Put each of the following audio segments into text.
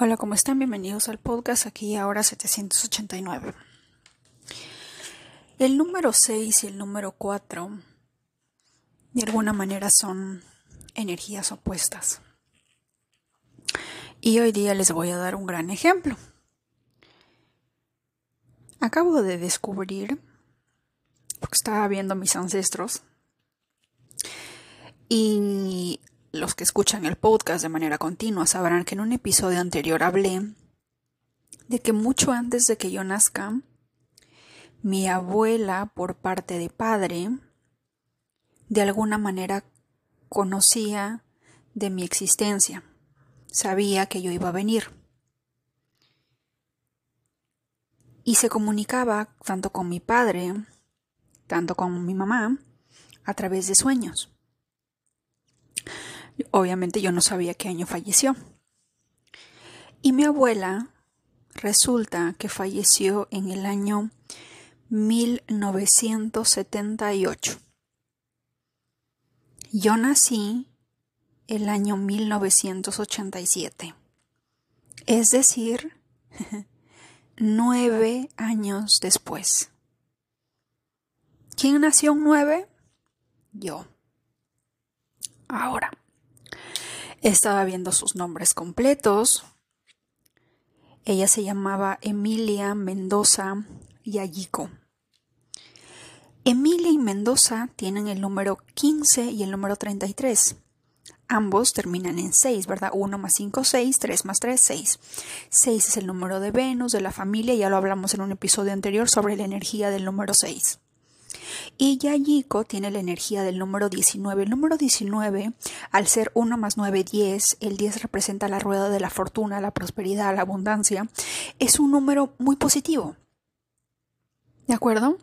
Hola, ¿cómo están? Bienvenidos al podcast aquí ahora 789. El número 6 y el número 4 de alguna manera son energías opuestas. Y hoy día les voy a dar un gran ejemplo. Acabo de descubrir, porque estaba viendo mis ancestros, y los que escuchan el podcast de manera continua sabrán que en un episodio anterior hablé de que mucho antes de que yo nazca, mi abuela por parte de padre, de alguna manera conocía de mi existencia, sabía que yo iba a venir. Y se comunicaba tanto con mi padre, tanto con mi mamá, a través de sueños. Obviamente yo no sabía qué año falleció. Y mi abuela resulta que falleció en el año 1978. Yo nací el año 1987. Es decir, nueve años después. ¿Quién nació en nueve? Yo. Ahora, estaba viendo sus nombres completos. Ella se llamaba Emilia Mendoza Yayico. Emilia y Mendoza tienen el número 15 y el número 33. Ambos terminan en 6, ¿verdad? 1 más 5, 6, 3 más 3, 6. 6 es el número de Venus, de la familia, ya lo hablamos en un episodio anterior sobre la energía del número 6. Y Yayiko tiene la energía del número 19. El número 19, al ser 1 más 9, 10, el 10 representa la rueda de la fortuna, la prosperidad, la abundancia, es un número muy positivo. ¿De acuerdo?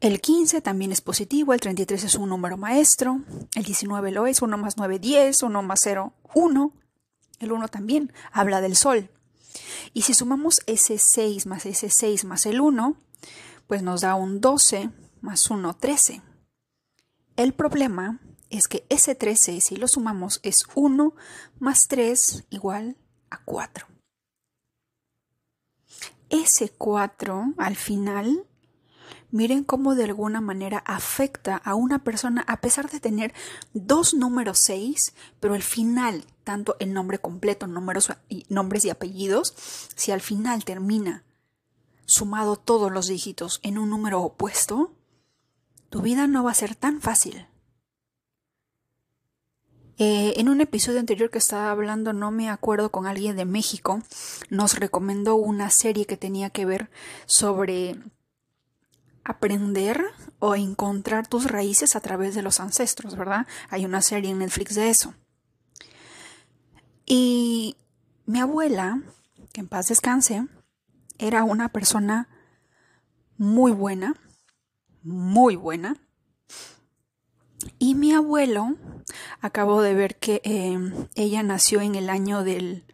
El 15 también es positivo, el 33 es un número maestro, el 19 lo es, 1 más 9, 10, 1 más 0, 1. El 1 también habla del sol. Y si sumamos ese 6 más ese 6 más el 1, pues nos da un 12 más 1, 13. El problema es que ese 13, si lo sumamos, es 1 más 3 igual a 4. Ese 4 al final, miren cómo de alguna manera afecta a una persona a pesar de tener dos números 6, pero al final, tanto el nombre completo, números y, nombres y apellidos, si al final termina sumado todos los dígitos en un número opuesto, tu vida no va a ser tan fácil. Eh, en un episodio anterior que estaba hablando, no me acuerdo con alguien de México, nos recomendó una serie que tenía que ver sobre aprender o encontrar tus raíces a través de los ancestros, ¿verdad? Hay una serie en Netflix de eso. Y mi abuela, que en paz descanse, era una persona muy buena, muy buena. Y mi abuelo, acabo de ver que eh, ella nació en el año del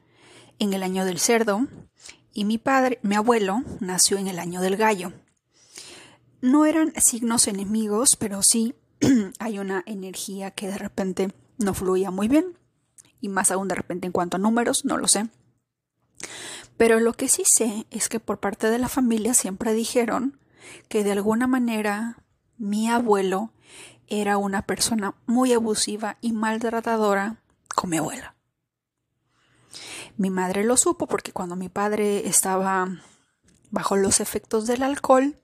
en el año del cerdo y mi padre, mi abuelo, nació en el año del gallo. No eran signos enemigos, pero sí hay una energía que de repente no fluía muy bien y más aún de repente en cuanto a números, no lo sé. Pero lo que sí sé es que por parte de la familia siempre dijeron que de alguna manera mi abuelo era una persona muy abusiva y maltratadora con mi abuela. Mi madre lo supo porque cuando mi padre estaba bajo los efectos del alcohol,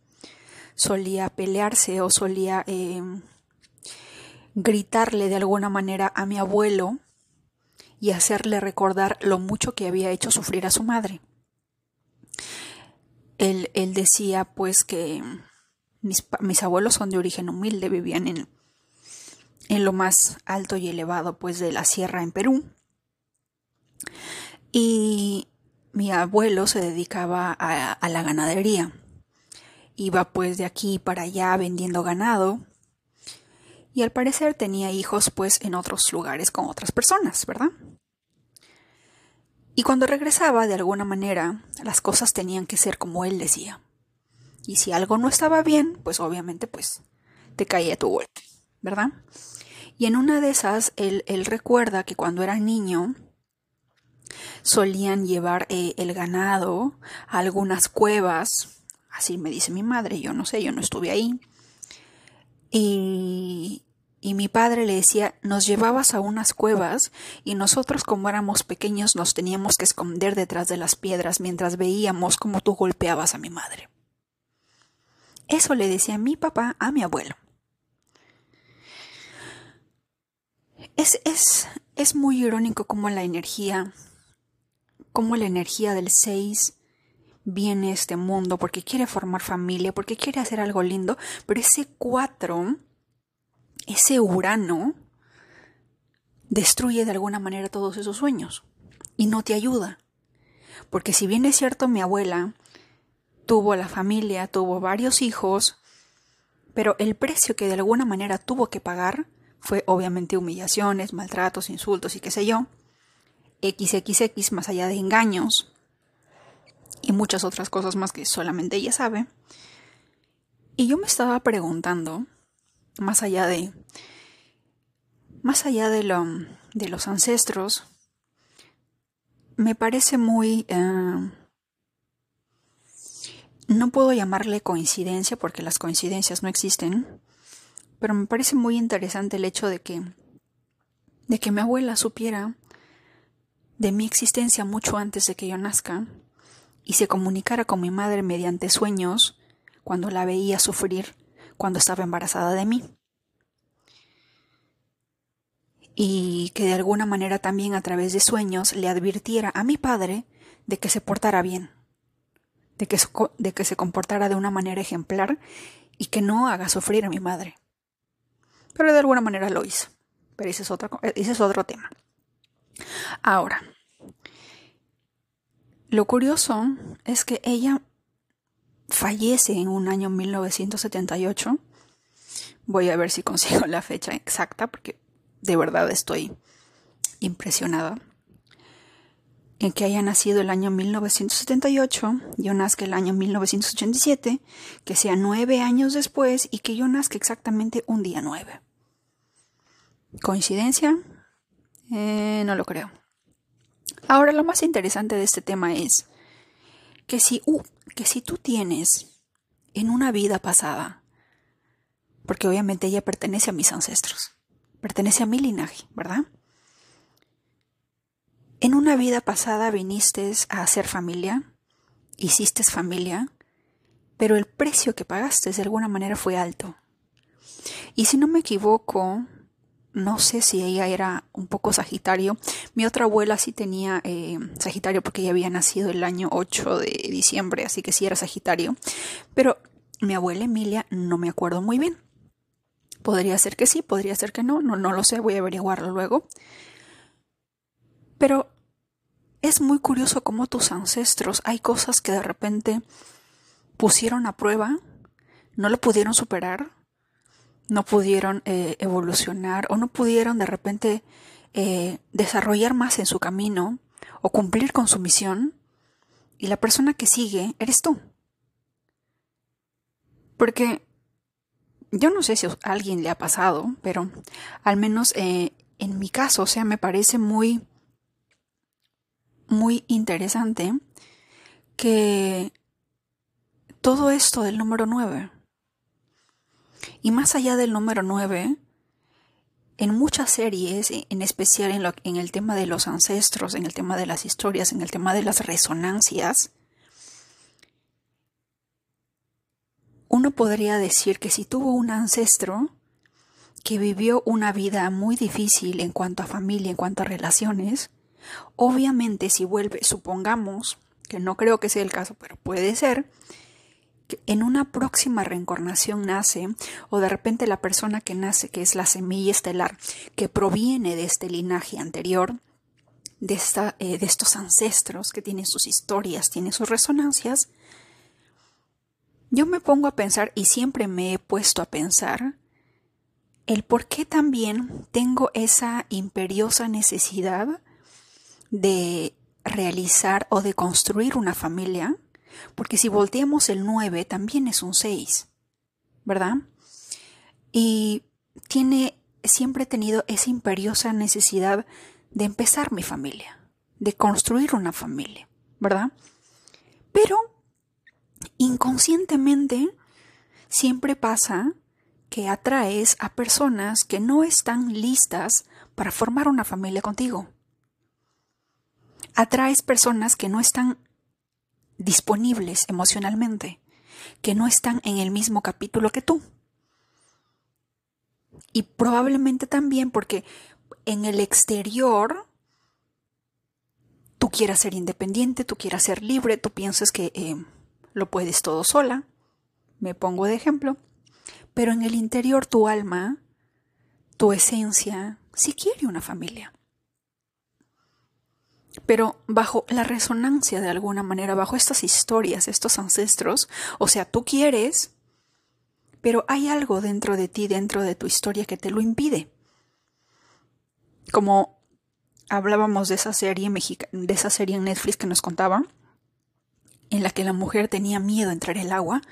solía pelearse o solía eh, gritarle de alguna manera a mi abuelo y hacerle recordar lo mucho que había hecho sufrir a su madre. Él, él decía pues que mis, mis, abuelos son de origen humilde, vivían en, en lo más alto y elevado pues de la sierra en Perú. Y mi abuelo se dedicaba a, a la ganadería. Iba pues de aquí para allá vendiendo ganado y al parecer tenía hijos pues en otros lugares con otras personas, ¿verdad? Y cuando regresaba, de alguna manera, las cosas tenían que ser como él decía. Y si algo no estaba bien, pues obviamente pues te caía tu golpe, ¿verdad? Y en una de esas, él, recuerda que cuando era niño, solían llevar eh, el ganado a algunas cuevas, así me dice mi madre, yo no sé, yo no estuve ahí. Y, y mi padre le decía, nos llevabas a unas cuevas y nosotros como éramos pequeños nos teníamos que esconder detrás de las piedras mientras veíamos cómo tú golpeabas a mi madre. Eso le decía mi papá a mi abuelo. Es, es, es muy irónico cómo la energía, cómo la energía del 6 viene a este mundo porque quiere formar familia, porque quiere hacer algo lindo, pero ese 4, ese Urano, destruye de alguna manera todos esos sueños y no te ayuda. Porque si bien es cierto, mi abuela tuvo la familia, tuvo varios hijos, pero el precio que de alguna manera tuvo que pagar fue obviamente humillaciones, maltratos, insultos y qué sé yo. XXX más allá de engaños y muchas otras cosas más que solamente ella sabe. Y yo me estaba preguntando, más allá de más allá de lo de los ancestros, me parece muy eh, no puedo llamarle coincidencia porque las coincidencias no existen, pero me parece muy interesante el hecho de que de que mi abuela supiera de mi existencia mucho antes de que yo nazca y se comunicara con mi madre mediante sueños cuando la veía sufrir cuando estaba embarazada de mí. Y que de alguna manera también a través de sueños le advirtiera a mi padre de que se portara bien, de que, de que se comportara de una manera ejemplar y que no haga sufrir a mi madre pero de alguna manera lo hizo. Pero ese es otro, ese es otro tema. Ahora, lo curioso es que ella fallece en un año 1978. Voy a ver si consigo la fecha exacta porque de verdad estoy impresionada en que haya nacido el año 1978, yo nazca el año 1987, que sea nueve años después y que yo nazca exactamente un día nueve. ¿Coincidencia? Eh, no lo creo. Ahora, lo más interesante de este tema es que si, uh, que si tú tienes en una vida pasada, porque obviamente ella pertenece a mis ancestros, pertenece a mi linaje, ¿verdad? En una vida pasada viniste a hacer familia, hiciste familia, pero el precio que pagaste de alguna manera fue alto. Y si no me equivoco, no sé si ella era un poco Sagitario. Mi otra abuela sí tenía eh, Sagitario porque ella había nacido el año 8 de diciembre, así que sí era Sagitario. Pero mi abuela Emilia no me acuerdo muy bien. Podría ser que sí, podría ser que no, no, no lo sé, voy a averiguarlo luego. Pero es muy curioso cómo tus ancestros hay cosas que de repente pusieron a prueba, no lo pudieron superar, no pudieron eh, evolucionar o no pudieron de repente eh, desarrollar más en su camino o cumplir con su misión y la persona que sigue eres tú. Porque yo no sé si a alguien le ha pasado, pero al menos eh, en mi caso, o sea, me parece muy muy interesante que todo esto del número 9 y más allá del número 9, en muchas series, en especial en, en, el tema de los ancestros, en el tema de las historias, en el tema de las resonancias, uno podría decir que si tuvo un ancestro que vivió una vida muy difícil en cuanto a familia, en cuanto a relaciones, Obviamente si vuelve, supongamos, que no creo que sea el caso, pero puede ser, en una próxima reencarnación nace, o de repente la persona que nace, que es la semilla estelar, que proviene de este linaje anterior, de, esta, eh, de estos ancestros que tienen sus historias, tienen sus resonancias, yo me pongo a pensar, y siempre me he puesto a pensar, el por qué también tengo esa imperiosa necesidad de realizar o de construir una familia, porque si volteamos el 9 también es un 6, ¿verdad? Y tiene, siempre he tenido esa imperiosa necesidad de empezar mi familia, de construir una familia, ¿verdad? Pero inconscientemente siempre pasa que atraes a personas que no están listas para formar una familia contigo. Atraes personas que no están disponibles emocionalmente, que no están en el mismo capítulo que tú. Y probablemente también porque en el exterior tú quieras ser independiente, tú quieras ser libre, tú piensas que eh, lo puedes todo sola, me pongo de ejemplo, pero en el interior tu alma, tu esencia, sí quiere una familia. Pero bajo la resonancia de alguna manera, bajo estas historias, estos ancestros, o sea, tú quieres, pero hay algo dentro de ti, dentro de tu historia que te lo impide. Como hablábamos de esa serie de esa serie en Netflix que nos contaba, en la que la mujer tenía miedo a entrar el agua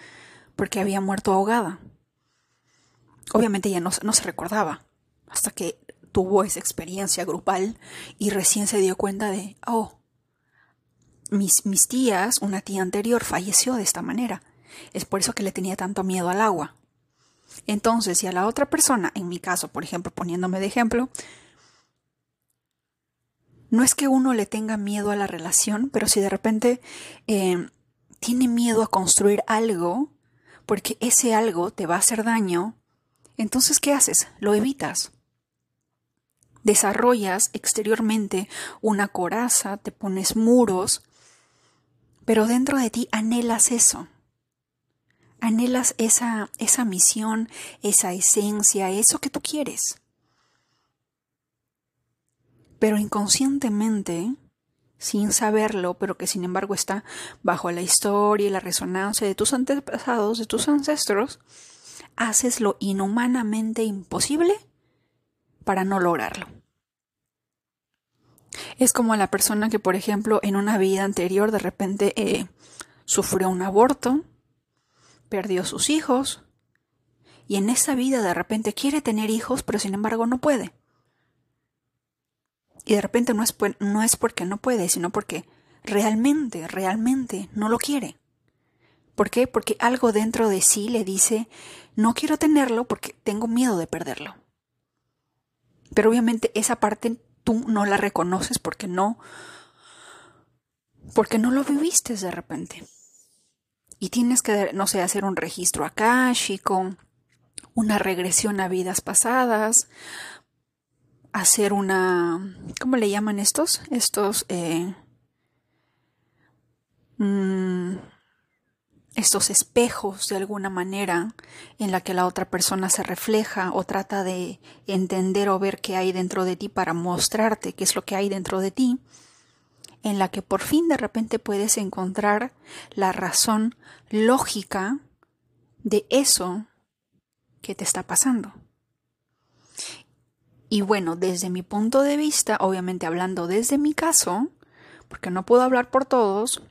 porque había muerto ahogada. Obviamente ella no, no se recordaba hasta que tuvo esa experiencia grupal y recién se dio cuenta de, oh, mis, mis tías, una tía anterior falleció de esta manera. Es por eso que le tenía tanto miedo al agua. Entonces, si a la otra persona, en mi caso, por ejemplo, poniéndome de ejemplo, no es que uno le tenga miedo a la relación, pero si de repente eh, tiene miedo a construir algo, porque ese algo te va a hacer daño, entonces ¿qué haces? Lo evitas desarrollas exteriormente una coraza, te pones muros, pero dentro de ti anhelas eso. Anhelas esa, esa misión, esa esencia, eso que tú quieres. Pero inconscientemente, sin saberlo, pero que sin embargo está bajo la historia y la resonancia de tus antepasados, de tus ancestros, haces lo inhumanamente imposible para no lograrlo. Es como la persona que, por ejemplo, en una vida anterior de repente eh, sufrió un aborto, perdió sus hijos, y en esa vida de repente quiere tener hijos, pero sin embargo no puede. Y de repente no es, no es porque no puede, sino porque realmente, realmente no lo quiere. ¿Por qué? Porque algo dentro de sí le dice, no quiero tenerlo porque tengo miedo de perderlo. Pero obviamente esa parte tú no la reconoces porque no porque no lo viviste de repente. Y tienes que, no sé, hacer un registro akáshico, una regresión a vidas pasadas, hacer una, ¿cómo le llaman estos? Estos, eh, mm, estos espejos de alguna manera en la que la otra persona se refleja o trata de entender o ver qué hay dentro de ti para mostrarte qué es lo que hay dentro de ti, en la que por fin de repente puedes encontrar la razón lógica de eso que te está pasando. Y bueno, desde mi punto de vista, obviamente hablando desde mi caso, porque no puedo hablar por todos,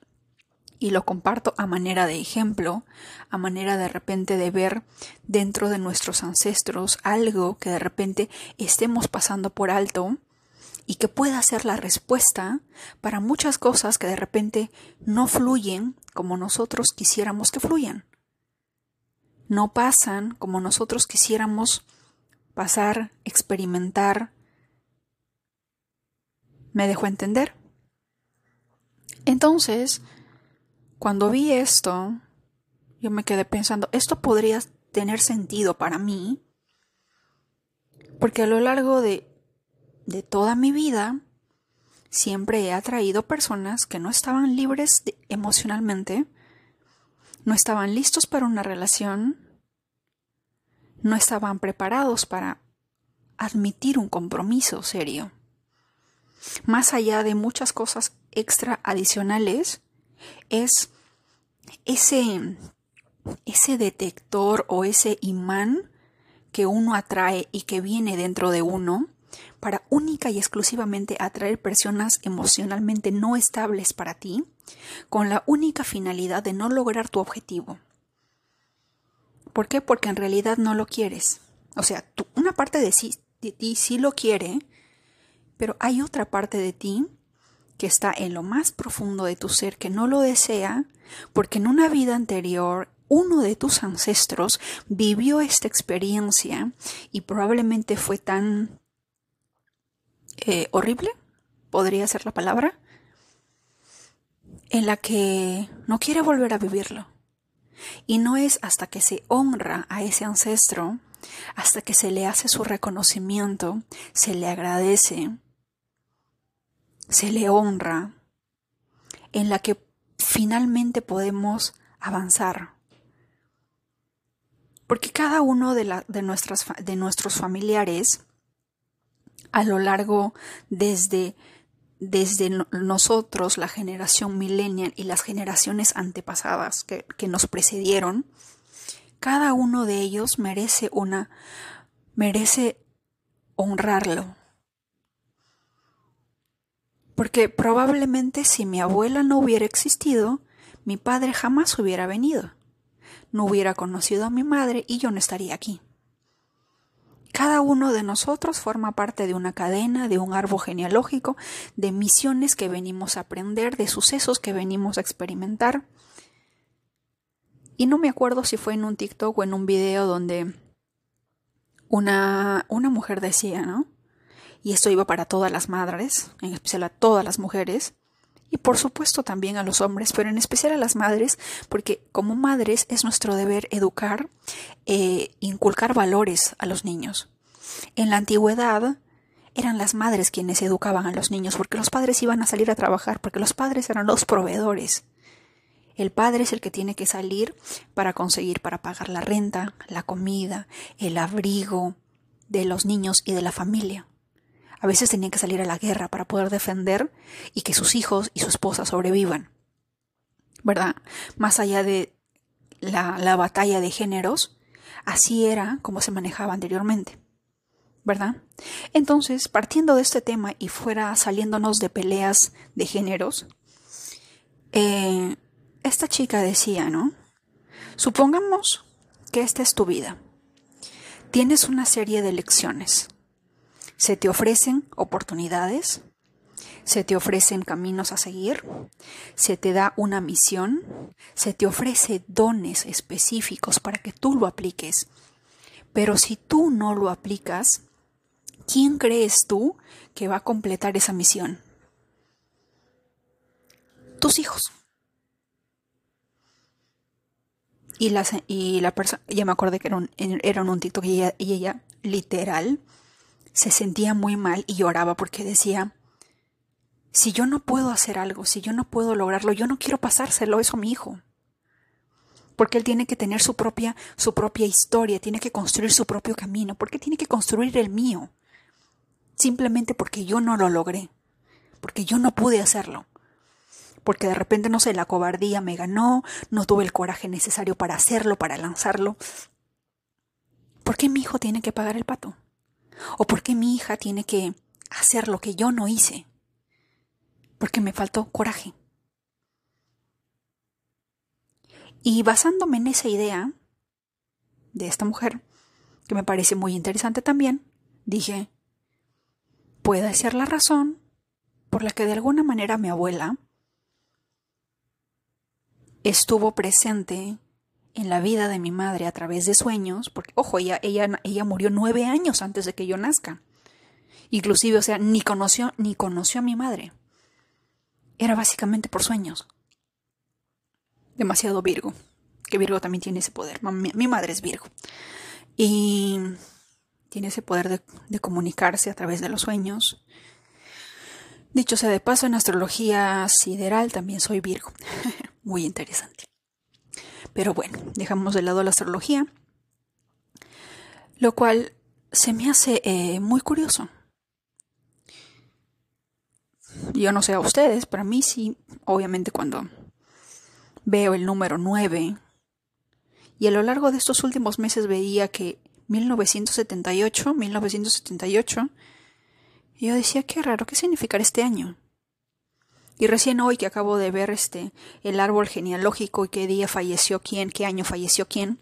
y lo comparto a manera de ejemplo, a manera de repente de ver dentro de nuestros ancestros algo que de repente estemos pasando por alto y que pueda ser la respuesta para muchas cosas que de repente no fluyen como nosotros quisiéramos que fluyan. No pasan como nosotros quisiéramos pasar, experimentar. ¿Me dejo entender? Entonces, cuando vi esto, yo me quedé pensando, esto podría tener sentido para mí, porque a lo largo de, de toda mi vida siempre he atraído personas que no estaban libres emocionalmente, no estaban listos para una relación, no estaban preparados para admitir un compromiso serio. Más allá de muchas cosas extra adicionales, es ese, ese detector o ese imán que uno atrae y que viene dentro de uno para única y exclusivamente atraer personas emocionalmente no estables para ti, con la única finalidad de no lograr tu objetivo. ¿Por qué? Porque en realidad no lo quieres. O sea, una parte de, de ti sí lo quiere, pero hay otra parte de ti que está en lo más profundo de tu ser, que no lo desea, porque en una vida anterior uno de tus ancestros vivió esta experiencia y probablemente fue tan eh, horrible, podría ser la palabra, en la que no quiere volver a vivirlo. Y no es hasta que se honra a ese ancestro, hasta que se le hace su reconocimiento, se le agradece, se le honra, en la que finalmente podemos avanzar. Porque cada uno de, de, nuestras, de nuestros familiares, a lo largo desde, desde nosotros, la generación millennial y las generaciones antepasadas que, que nos precedieron, cada uno de ellos merece una, merece honrarlo, porque probablemente si mi abuela no hubiera existido, mi padre jamás hubiera venido. No hubiera conocido a mi madre y yo no estaría aquí. Cada uno de nosotros forma parte de una cadena, de un árbol genealógico, de misiones que venimos a aprender, de sucesos que venimos a experimentar. Y no me acuerdo si fue en un TikTok o en un video donde una, una mujer decía, ¿no? Y esto iba para todas las madres, en especial a todas las mujeres, y por supuesto también a los hombres, pero en especial a las madres, porque como madres es nuestro deber educar, e inculcar valores a los niños. En la antigüedad eran las madres quienes educaban a los niños, porque los padres iban a salir a trabajar, porque los padres eran los proveedores. El padre es el que tiene que salir para conseguir, para pagar la renta, la comida, el abrigo de los niños y de la familia. A veces tenían que salir a la guerra para poder defender y que sus hijos y su esposa sobrevivan. ¿Verdad? Más allá de la, la batalla de géneros, así era como se manejaba anteriormente. ¿verdad? Entonces, partiendo de este tema y fuera saliéndonos de peleas de géneros, eh, esta chica decía, ¿no? Supongamos que esta es tu vida. Tienes una serie de lecciones. Se te ofrecen oportunidades, se te ofrecen caminos a seguir, se te da una misión, se te ofrece dones específicos para que tú lo apliques. Pero si tú no lo aplicas, ¿quién crees tú que va a completar esa misión? Tus hijos. Y la, y la persona, ya me acordé que era un, un y ella literal se sentía muy mal y lloraba porque decía, si yo no puedo hacer algo, si yo no puedo lograrlo, yo no quiero pasárselo eso a mi hijo. Porque él tiene que tener su propia, su propia historia, tiene que construir su propio camino, porque tiene que construir el mío. Simplemente porque yo no lo logré, porque yo no pude hacerlo. Porque de repente, no sé, la cobardía me ganó, no tuve el coraje necesario para hacerlo, para lanzarlo. ¿Por qué mi hijo tiene que pagar el pato? ¿O por qué mi hija tiene que hacer lo que yo no hice? Porque me faltó coraje. Y basándome en esa idea de esta mujer, que me parece muy interesante también, dije, puede ser la razón por la que de alguna manera mi abuela estuvo presente en la vida de mi madre a través de sueños, porque, ojo, ella, ella, ella murió nueve años antes de que yo nazca. Inclusive, o sea, ni conoció, ni conoció a mi madre. Era básicamente por sueños. Demasiado Virgo. Que Virgo también tiene ese poder. Mi, madre es Virgo. Y tiene ese poder de, de comunicarse a través de los sueños. Dicho sea de paso, en astrología sideral también soy Virgo. Muy interesante. Pero bueno, dejamos de lado la astrología, lo cual se me hace eh, muy curioso. Yo no sé a ustedes, para mí sí, obviamente cuando veo el número 9, y a lo largo de estos últimos meses veía que 1978, 1978, yo decía, qué raro, ¿qué significará este año? Y recién hoy que acabo de ver este el árbol genealógico y qué día falleció quién, qué año falleció quién,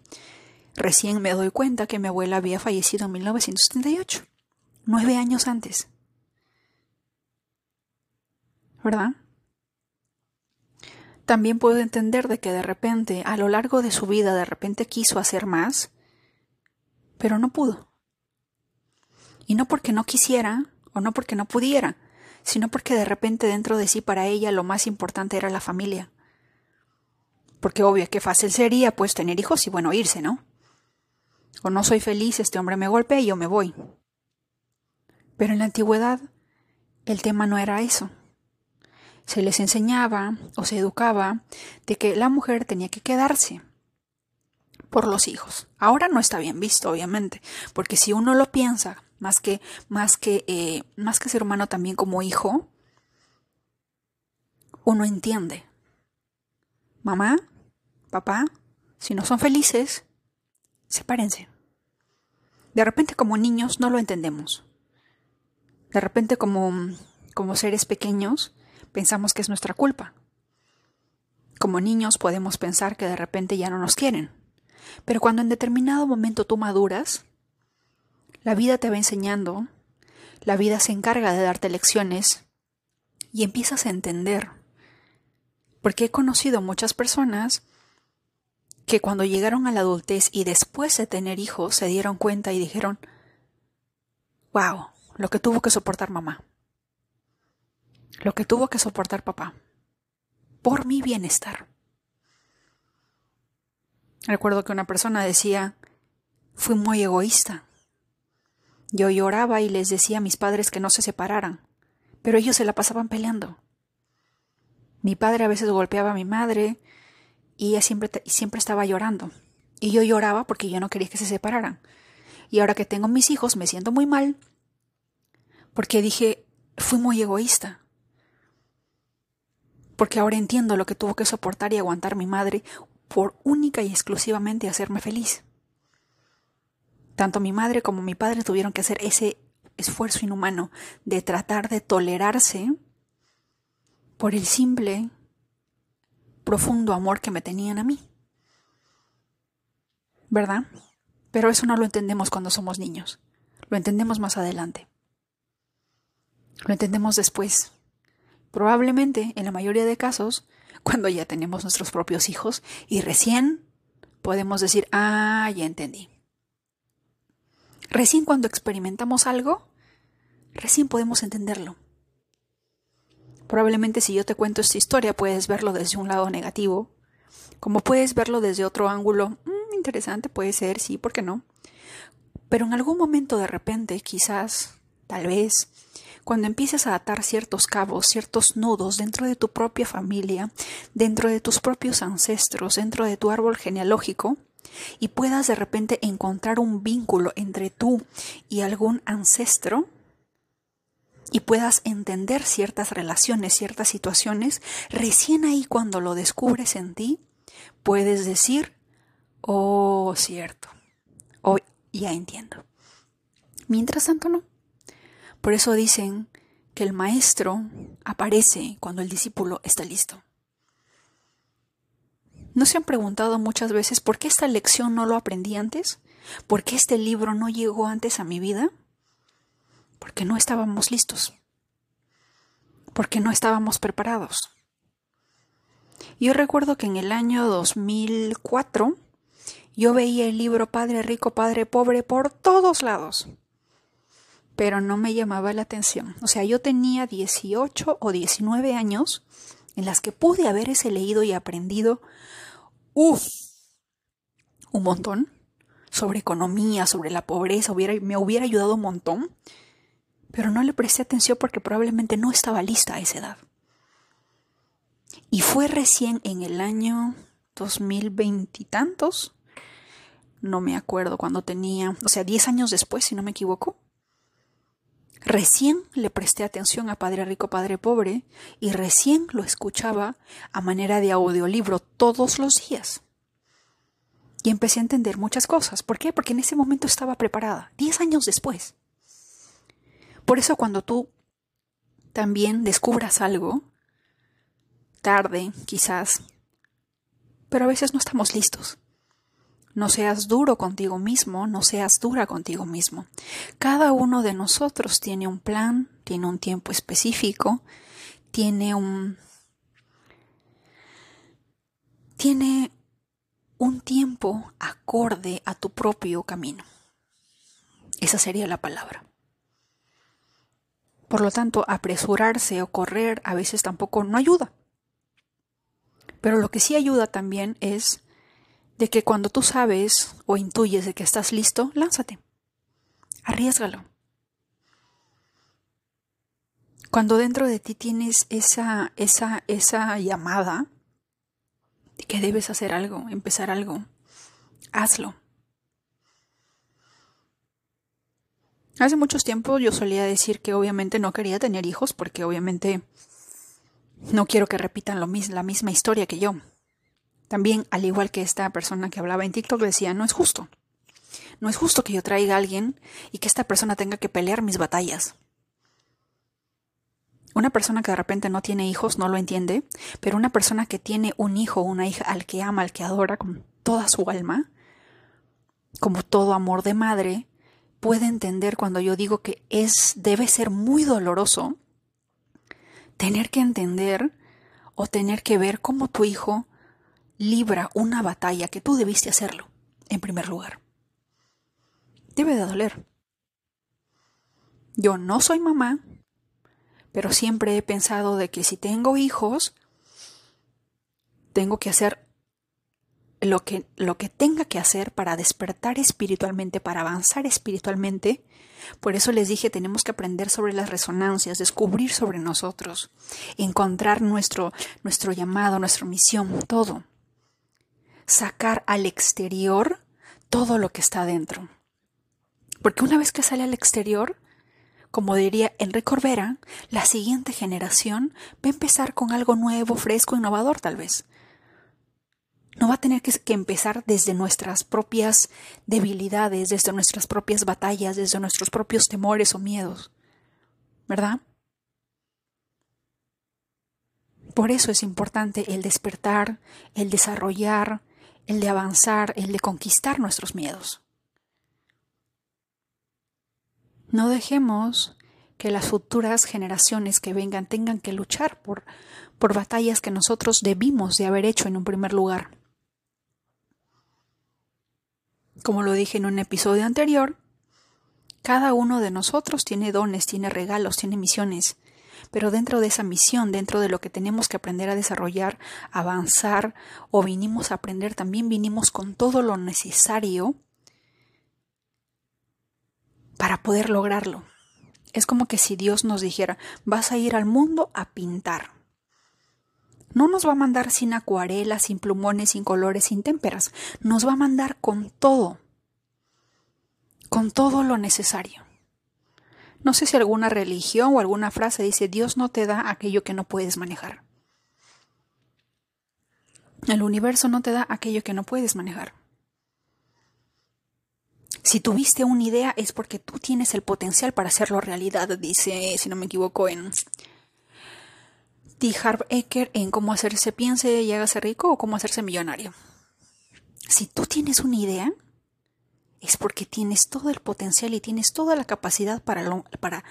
recién me doy cuenta que mi abuela había fallecido en 1978, nueve años antes. ¿verdad? También puedo entender de que de repente, a lo largo de su vida, de repente quiso hacer más, pero no pudo. Y no porque no quisiera o no porque no pudiera, sino porque de repente dentro de sí para ella lo más importante era la familia. Porque obvio, qué fácil sería pues tener hijos y bueno, irse, ¿no? O no soy feliz, este hombre me golpea y yo me voy. Pero en la antigüedad el tema no era eso. Se les enseñaba o se educaba de que la mujer tenía que quedarse por los hijos. Ahora no está bien visto, obviamente, porque si uno lo piensa más que más que eh, más que ser humano también como hijo, uno entiende. Mamá, papá, si no son felices, sepárense. De repente como niños no lo entendemos. De repente como, como seres pequeños pensamos que es nuestra culpa. Como niños podemos pensar que de repente ya no nos quieren. Pero cuando en determinado momento tú maduras, la vida te va enseñando, la vida se encarga de darte lecciones y empiezas a entender. Porque he conocido muchas personas que cuando llegaron a la adultez y después de tener hijos se dieron cuenta y dijeron, wow, lo que tuvo que soportar mamá, lo que tuvo que soportar papá, por mi bienestar. Recuerdo que una persona decía, fui muy egoísta. Yo lloraba y les decía a mis padres que no se separaran, pero ellos se la pasaban peleando. Mi padre a veces golpeaba a mi madre y ella siempre, siempre estaba llorando. Y yo lloraba porque yo no quería que se separaran. Y ahora que tengo mis hijos me siento muy mal porque dije, fui muy egoísta. Porque ahora entiendo lo que tuvo que soportar y aguantar mi madre por única y exclusivamente hacerme feliz. Tanto mi madre como mi padre tuvieron que hacer ese esfuerzo inhumano de tratar de tolerarse por el simple, profundo amor que me tenían a mí. ¿Verdad? Pero eso no lo entendemos cuando somos niños. Lo entendemos más adelante. Lo entendemos después. Probablemente, en la mayoría de casos, cuando ya tenemos nuestros propios hijos y recién podemos decir, ah, ya entendí. Recién cuando experimentamos algo, recién podemos entenderlo. Probablemente si yo te cuento esta historia puedes verlo desde un lado negativo, como puedes verlo desde otro ángulo, mm, interesante puede ser, sí, ¿por qué no? Pero en algún momento de repente, quizás, tal vez, cuando empieces a atar ciertos cabos, ciertos nudos dentro de tu propia familia, dentro de tus propios ancestros, dentro de tu árbol genealógico, y puedas de repente encontrar un vínculo entre tú y algún ancestro, y puedas entender ciertas relaciones, ciertas situaciones, recién ahí cuando lo descubres en ti, puedes decir, oh, cierto, oh, ya entiendo. Mientras tanto, no. Por eso dicen que el maestro aparece cuando el discípulo está listo. ¿No se han preguntado muchas veces por qué esta lección no lo aprendí antes? ¿Por qué este libro no llegó antes a mi vida? Porque no estábamos listos. Porque no estábamos preparados. Yo recuerdo que en el año 2004 yo veía el libro Padre Rico, Padre Pobre por todos lados pero no me llamaba la atención. O sea, yo tenía 18 o 19 años en las que pude haber ese leído y aprendido, uff, un montón sobre economía, sobre la pobreza, me hubiera ayudado un montón, pero no le presté atención porque probablemente no estaba lista a esa edad. Y fue recién en el año 2020 y tantos, no me acuerdo cuando tenía, o sea, 10 años después, si no me equivoco, Recién le presté atención a Padre Rico, Padre Pobre y recién lo escuchaba a manera de audiolibro todos los días. Y empecé a entender muchas cosas. ¿Por qué? Porque en ese momento estaba preparada, diez años después. Por eso cuando tú también descubras algo, tarde quizás, pero a veces no estamos listos. No seas duro contigo mismo, no seas dura contigo mismo. Cada uno de nosotros tiene un plan, tiene un tiempo específico, tiene un tiene un tiempo acorde a tu propio camino. Esa sería la palabra. Por lo tanto, apresurarse o correr a veces tampoco no ayuda. Pero lo que sí ayuda también es de que cuando tú sabes o intuyes de que estás listo, lánzate. Arriesgalo. Cuando dentro de ti tienes esa, esa, esa llamada de que debes hacer algo, empezar algo, hazlo. Hace muchos tiempos yo solía decir que obviamente no quería tener hijos porque obviamente no quiero que repitan lo la misma historia que yo. También, al igual que esta persona que hablaba en TikTok, decía, no es justo. No es justo que yo traiga a alguien y que esta persona tenga que pelear mis batallas. Una persona que de repente no tiene hijos no lo entiende, pero una persona que tiene un hijo o una hija al que ama, al que adora con toda su alma, como todo amor de madre, puede entender cuando yo digo que es debe ser muy doloroso tener que entender o tener que ver cómo tu hijo libra una batalla que tú debiste hacerlo en primer lugar. Debe de doler. Yo no soy mamá, pero siempre he pensado de que si tengo hijos, tengo que hacer lo que, lo que tenga que hacer para despertar espiritualmente, para avanzar espiritualmente. Por eso les dije, tenemos que aprender sobre las resonancias, descubrir sobre nosotros, encontrar nuestro, nuestro llamado, nuestra misión, todo. Sacar al exterior todo lo que está dentro. Porque una vez que sale al exterior, como diría Enrique Corbera, la siguiente generación va a empezar con algo nuevo, fresco, innovador tal vez no va a tener que, empezar desde nuestras propias debilidades, desde nuestras propias batallas, desde nuestros propios temores o miedos. ¿Verdad? Por eso es importante el despertar, el desarrollar, el de avanzar, el de conquistar nuestros miedos. No dejemos que las futuras generaciones que vengan tengan que luchar por, por batallas que nosotros debimos de haber hecho en un primer lugar. Como lo dije en un episodio anterior, cada uno de nosotros tiene dones, tiene regalos, tiene misiones, pero dentro de esa misión, dentro de lo que tenemos que aprender a desarrollar, avanzar o vinimos a aprender, también vinimos con todo lo necesario para poder lograrlo. Es como que si Dios nos dijera, vas a ir al mundo a pintar. No nos va a mandar sin acuarelas, sin plumones, sin colores, sin témperas. Nos va a mandar con todo. Con todo lo necesario. No sé si alguna religión o alguna frase dice Dios no te da aquello que no puedes manejar. El universo no te da aquello que no puedes manejar. Si tuviste una idea es porque tú tienes el potencial para hacerlo realidad, dice, si no me equivoco, en T. Harv Eker en cómo hacerse piense y hágase rico o cómo hacerse millonario. Si tú tienes una idea, es porque tienes todo el potencial y tienes toda la capacidad para,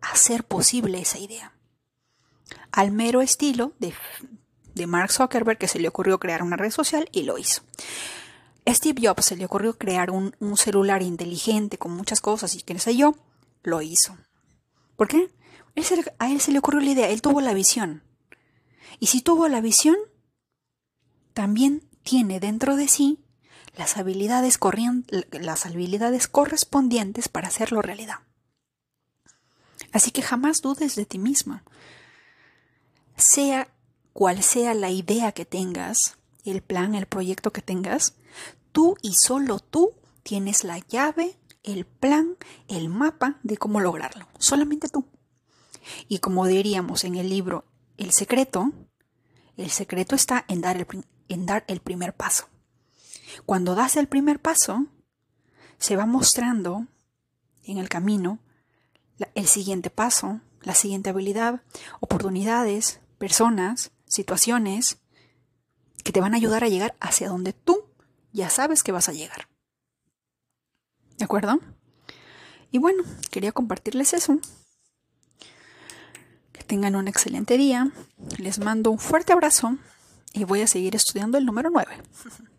hacer posible esa idea. Al mero estilo de, Mark Zuckerberg, que se le ocurrió crear una red social y lo hizo. Steve Jobs se le ocurrió crear un, celular inteligente con muchas cosas y qué sé yo, lo hizo. ¿Por qué? a él se le ocurrió la idea, él tuvo la visión. Y si tuvo la visión, también tiene dentro de sí las habilidades, correspondientes para hacerlo realidad. Así que jamás dudes de ti misma. Sea cual sea la idea que tengas, el plan, el proyecto que tengas, tú y solo tú tienes la llave, el plan, el mapa de cómo lograrlo. Solamente tú. Y como diríamos en el libro El secreto, el secreto está en dar el, en dar el primer paso. Cuando das el primer paso, se va mostrando en el camino el siguiente paso, la siguiente habilidad, oportunidades, personas, situaciones que te van a ayudar a llegar hacia donde tú ya sabes que vas a llegar. ¿De acuerdo? Y bueno, quería compartirles eso tengan un excelente día. Les mando un fuerte abrazo y voy a seguir estudiando el número 9.